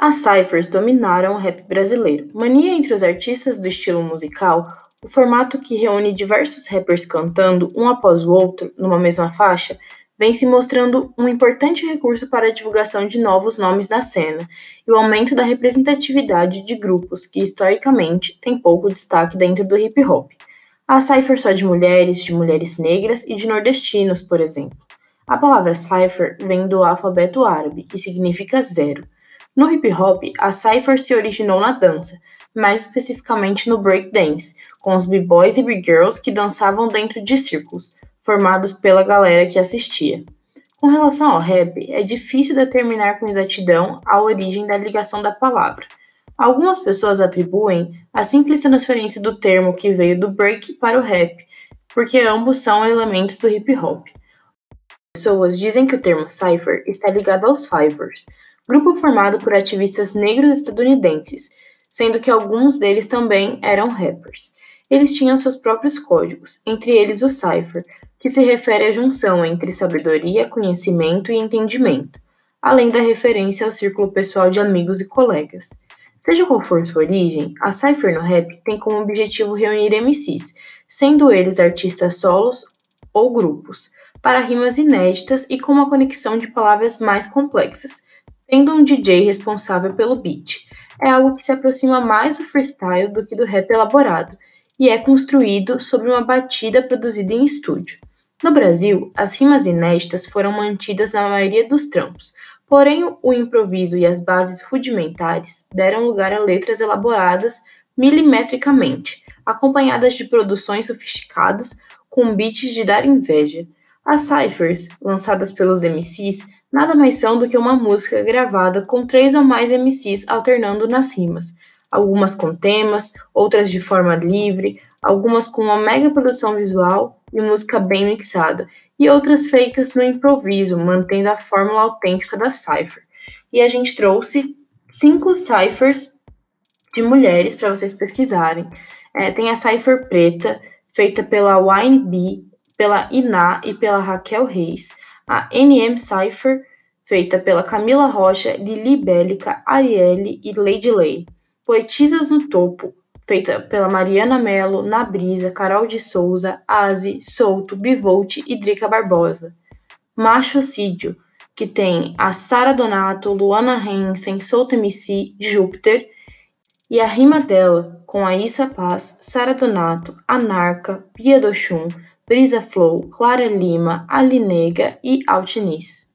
As cyphers dominaram o rap brasileiro. Mania entre os artistas do estilo musical, o formato que reúne diversos rappers cantando um após o outro numa mesma faixa vem se mostrando um importante recurso para a divulgação de novos nomes na cena e o aumento da representatividade de grupos que historicamente têm pouco destaque dentro do hip hop. A cipher só de mulheres, de mulheres negras e de nordestinos, por exemplo. A palavra cipher vem do alfabeto árabe e significa zero. No hip hop, a cipher se originou na dança, mais especificamente no breakdance, com os b-boys e b-girls que dançavam dentro de círculos, formados pela galera que assistia. Com relação ao rap, é difícil determinar com exatidão a origem da ligação da palavra. Algumas pessoas atribuem a simples transferência do termo que veio do break para o rap, porque ambos são elementos do hip hop. Pessoas dizem que o termo cipher está ligado aos Fivers, grupo formado por ativistas negros estadunidenses, sendo que alguns deles também eram rappers. Eles tinham seus próprios códigos, entre eles o cipher, que se refere à junção entre sabedoria, conhecimento e entendimento, além da referência ao círculo pessoal de amigos e colegas. Seja qual for sua origem, a Cypher no rap tem como objetivo reunir MCs, sendo eles artistas solos ou grupos, para rimas inéditas e com uma conexão de palavras mais complexas, tendo um DJ responsável pelo beat. É algo que se aproxima mais do freestyle do que do rap elaborado, e é construído sobre uma batida produzida em estúdio. No Brasil, as rimas inéditas foram mantidas na maioria dos trampos, porém o improviso e as bases rudimentares deram lugar a letras elaboradas milimetricamente, acompanhadas de produções sofisticadas com beats de dar inveja. As ciphers, lançadas pelos MCs, nada mais são do que uma música gravada com três ou mais MCs alternando nas rimas, algumas com temas, outras de forma livre, algumas com uma mega produção visual e música bem mixada, e outras feitas no improviso, mantendo a fórmula autêntica da cipher. E a gente trouxe cinco ciphers de mulheres para vocês pesquisarem. É, tem a cipher preta, feita pela Wine B, pela Iná e pela Raquel Reis. A NM Cipher, feita pela Camila Rocha, Lili Bélica, Arielle e Lady Lay. Poetisas no Topo, feita pela Mariana Mello, Nabrisa, Carol de Souza, Aze, Souto, Bivolt e Drica Barbosa. Machocídio, que tem a Sara Donato, Luana Hensen, Souto MC, Júpiter, e a rima dela, com a Issa Paz, Sara Donato, Anarca, Pia Dochum, Brisa Flow, Clara Lima, Alinega e Altiniz.